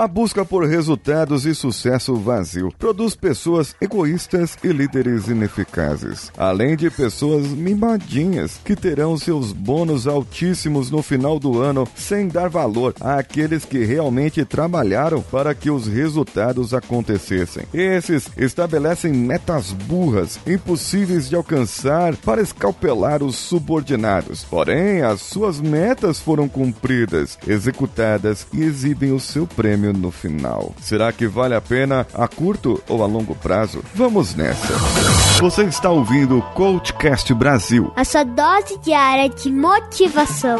A busca por resultados e sucesso vazio produz pessoas egoístas e líderes ineficazes, além de pessoas mimadinhas que terão seus bônus altíssimos no final do ano sem dar valor àqueles que realmente trabalharam para que os resultados acontecessem. Esses estabelecem metas burras, impossíveis de alcançar para escalpelar os subordinados. Porém, as suas metas foram cumpridas, executadas e exibem o seu prêmio no final. Será que vale a pena a curto ou a longo prazo? Vamos nessa. Você está ouvindo o Coachcast Brasil. A sua dose diária de motivação.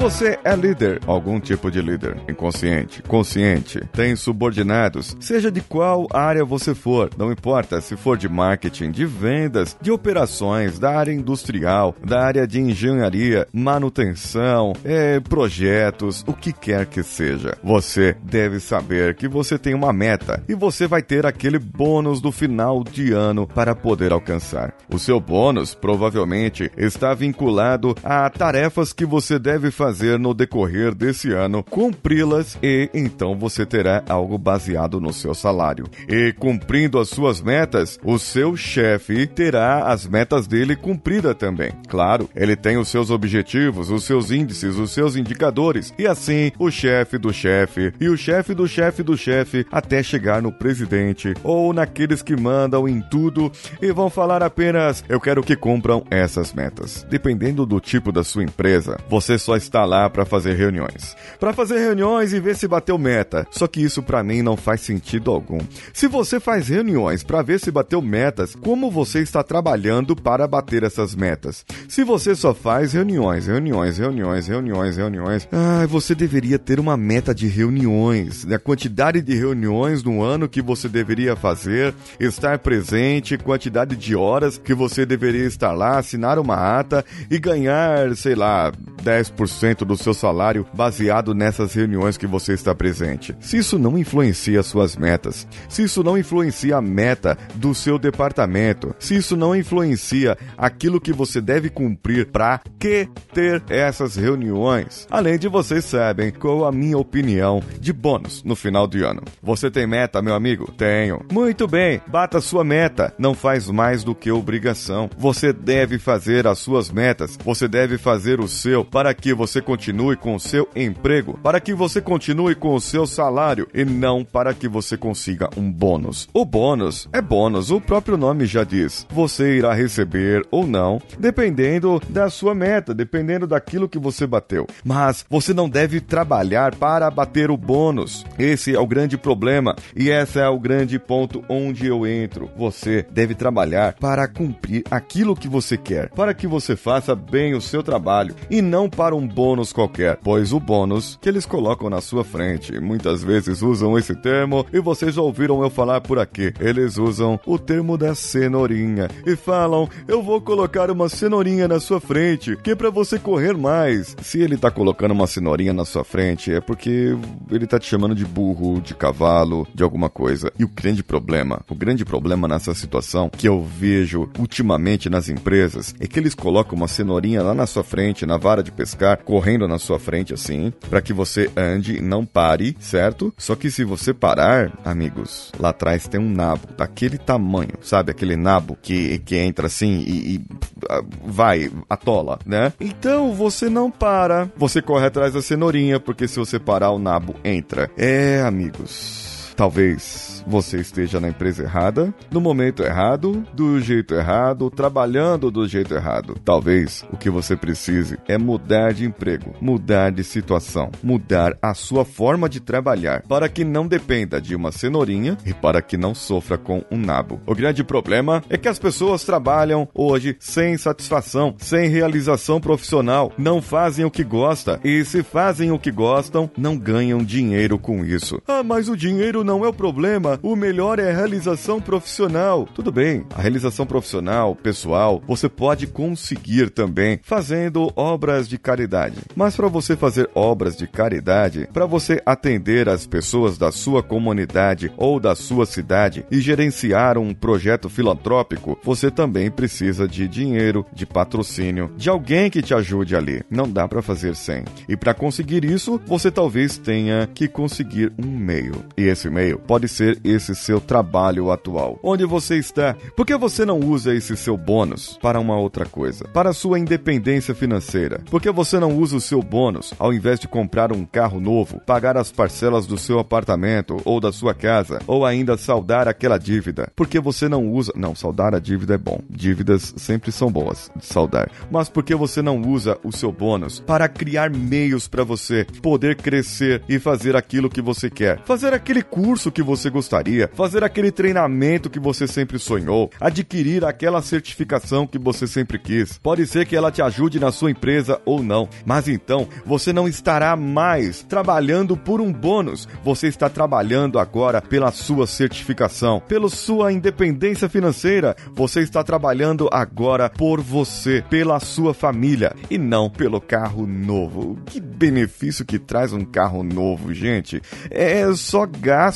Você é líder, algum tipo de líder, inconsciente, consciente, tem subordinados, seja de qual área você for, não importa se for de marketing, de vendas, de operações, da área industrial, da área de engenharia, manutenção, é, projetos, o que quer que seja. Você deve saber que você tem uma meta e você vai ter aquele bônus do final de ano para poder alcançar. O seu bônus provavelmente está vinculado a tarefas que você deve fazer no decorrer desse ano, cumpri-las e então você terá algo baseado no seu salário. E cumprindo as suas metas, o seu chefe terá as metas dele cumpridas também. Claro, ele tem os seus objetivos, os seus índices, os seus indicadores e assim o chefe do chefe e o chefe do chefe do chefe até chegar no presidente ou naqueles que mandam em tudo e vão falar apenas eu quero que cumpram essas metas. Dependendo do tipo da sua empresa, você só está lá para fazer reuniões. Para fazer reuniões e ver se bateu meta. Só que isso para mim não faz sentido algum. Se você faz reuniões para ver se bateu metas, como você está trabalhando para bater essas metas? Se você só faz reuniões, reuniões, reuniões, reuniões, reuniões, ah, você deveria ter uma meta de reuniões, a quantidade de reuniões no ano que você deveria fazer, estar presente, quantidade de horas que você deveria estar lá, assinar uma ata e ganhar, sei lá, 10% do seu salário baseado nessas reuniões que você está presente. Se isso não influencia suas metas, se isso não influencia a meta do seu departamento, se isso não influencia aquilo que você deve cumprir para que ter essas reuniões. Além de vocês sabem qual a minha opinião de bônus no final de ano. Você tem meta, meu amigo? Tenho. Muito bem, bata sua meta. Não faz mais do que obrigação. Você deve fazer as suas metas. Você deve fazer o seu para que você continue com o seu emprego, para que você continue com o seu salário e não para que você consiga um bônus. O bônus é bônus, o próprio nome já diz. Você irá receber ou não, dependendo da sua meta, dependendo daquilo que você bateu. Mas você não deve trabalhar para bater o bônus. Esse é o grande problema e esse é o grande ponto onde eu entro. Você deve trabalhar para cumprir aquilo que você quer, para que você faça bem o seu trabalho e não para um bônus qualquer, pois o bônus que eles colocam na sua frente, muitas vezes usam esse termo e vocês já ouviram eu falar por aqui. Eles usam o termo da cenourinha e falam: "Eu vou colocar uma cenourinha na sua frente, que é para você correr mais". Se ele tá colocando uma cenourinha na sua frente, é porque ele tá te chamando de burro, de cavalo, de alguma coisa. E o grande problema, o grande problema nessa situação que eu vejo ultimamente nas empresas é que eles colocam uma cenourinha lá na sua frente, na vara de pescar, na sua frente assim, para que você ande e não pare, certo? Só que se você parar, amigos, lá atrás tem um nabo daquele tamanho, sabe? Aquele nabo que, que entra assim e, e ah, vai, atola, né? Então você não para, você corre atrás da cenourinha, porque se você parar, o nabo entra. É, amigos, talvez você esteja na empresa errada, no momento errado, do jeito errado, trabalhando do jeito errado. Talvez o que você precise é mudar de emprego, mudar de situação, mudar a sua forma de trabalhar para que não dependa de uma cenourinha e para que não sofra com um nabo. O grande problema é que as pessoas trabalham hoje sem satisfação, sem realização profissional, não fazem o que gosta e se fazem o que gostam, não ganham dinheiro com isso. Ah, mas o dinheiro não é o problema. O melhor é a realização profissional. Tudo bem, a realização profissional, pessoal, você pode conseguir também fazendo obras de caridade. Mas para você fazer obras de caridade, para você atender as pessoas da sua comunidade ou da sua cidade e gerenciar um projeto filantrópico, você também precisa de dinheiro, de patrocínio, de alguém que te ajude ali. Não dá para fazer sem. E para conseguir isso, você talvez tenha que conseguir um meio. E esse meio pode ser esse seu trabalho atual. Onde você está? Por que você não usa esse seu bônus para uma outra coisa? Para sua independência financeira? Por que você não usa o seu bônus ao invés de comprar um carro novo, pagar as parcelas do seu apartamento ou da sua casa, ou ainda saldar aquela dívida? Por que você não usa. Não, saldar a dívida é bom. Dívidas sempre são boas de saldar. Mas por que você não usa o seu bônus para criar meios para você poder crescer e fazer aquilo que você quer? Fazer aquele curso que você gostaria, fazer aquele treinamento que você sempre sonhou, adquirir aquela certificação que você sempre quis. Pode ser que ela te ajude na sua empresa ou não, mas então você não estará mais trabalhando por um bônus, você está trabalhando agora pela sua certificação, pela sua independência financeira. Você está trabalhando agora por você, pela sua família e não pelo carro novo. Que benefício que traz um carro novo, gente? É só gasto.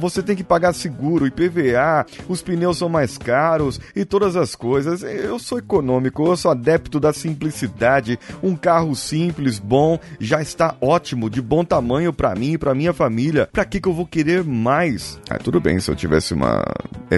Você tem que pagar seguro, IPVA, os pneus são mais caros e todas as coisas. Eu sou econômico, eu sou adepto da simplicidade. Um carro simples, bom, já está ótimo, de bom tamanho para mim e para minha família. Para que que eu vou querer mais? Ah, tudo bem se eu tivesse uma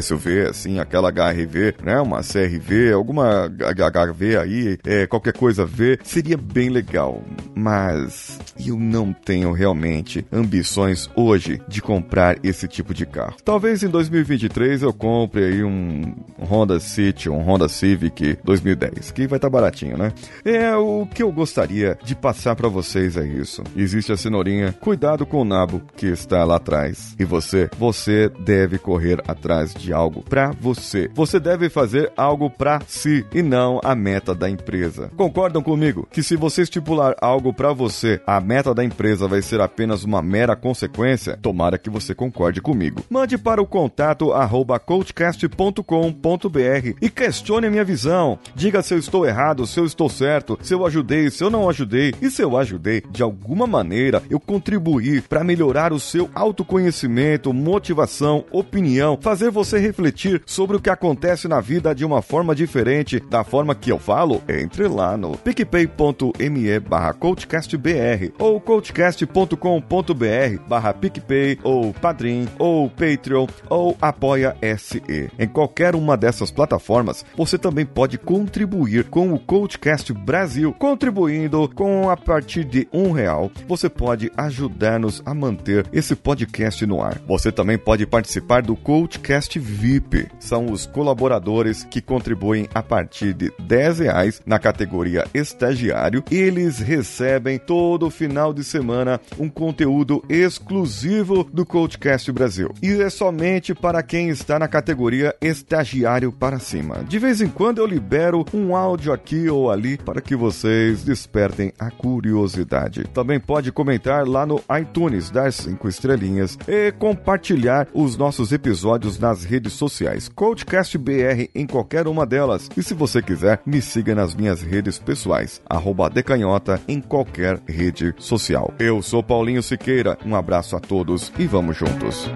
SUV assim, aquela HRV, né, uma CRV, alguma HV aí, é, qualquer coisa V, seria bem legal. Mas eu não tenho realmente ambições hoje de comprar esse tipo de carro. Talvez em 2023 eu compre aí um Honda City, um Honda Civic 2010, que vai estar tá baratinho, né? É o que eu gostaria de passar para vocês é isso. Existe a cenourinha, cuidado com o nabo que está lá atrás. E você, você deve correr atrás de algo para você. Você deve fazer algo para si e não a meta da empresa. Concordam comigo que se você estipular algo para você, a meta da empresa vai ser apenas uma mera consequência? Tomara que você concorde comigo. Mande para o contato arroba coachcast.com.br e questione a minha visão. Diga se eu estou errado, se eu estou certo, se eu ajudei, se eu não ajudei e se eu ajudei de alguma maneira eu contribuí para melhorar o seu autoconhecimento, motivação, opinião, fazer você refletir sobre o que acontece na vida de uma forma diferente da forma que eu falo, entre lá no picpay.me barra coachcastbr ou coachcast.com.br barra picpay ou padrim ou patreon ou apoia SE. Em qualquer uma dessas plataformas, você também pode contribuir com o Coachcast Brasil. Contribuindo com a partir de um real, você pode ajudar-nos a manter esse podcast no ar. Você também pode participar do Coachcast VIP. São os colaboradores que contribuem a partir de 10 reais na categoria estagiário. Eles recebem todo final de semana um conteúdo exclusivo do Coachcast Brasil. E é somente para quem está na categoria estagiário para cima. De vez em quando eu libero um áudio aqui ou ali para que vocês despertem a curiosidade. Também pode comentar lá no iTunes, dar cinco estrelinhas e compartilhar os nossos episódios nas redes sociais. Coachcast BR em qualquer uma delas. E se você quiser, me siga nas minhas redes pessoais, arroba decanhota em qualquer rede social. Eu sou Paulinho Siqueira, um abraço a todos e vamos juntos.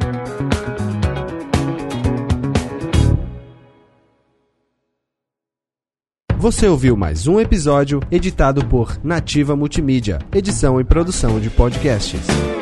Você ouviu mais um episódio editado por Nativa Multimídia, edição e produção de podcasts.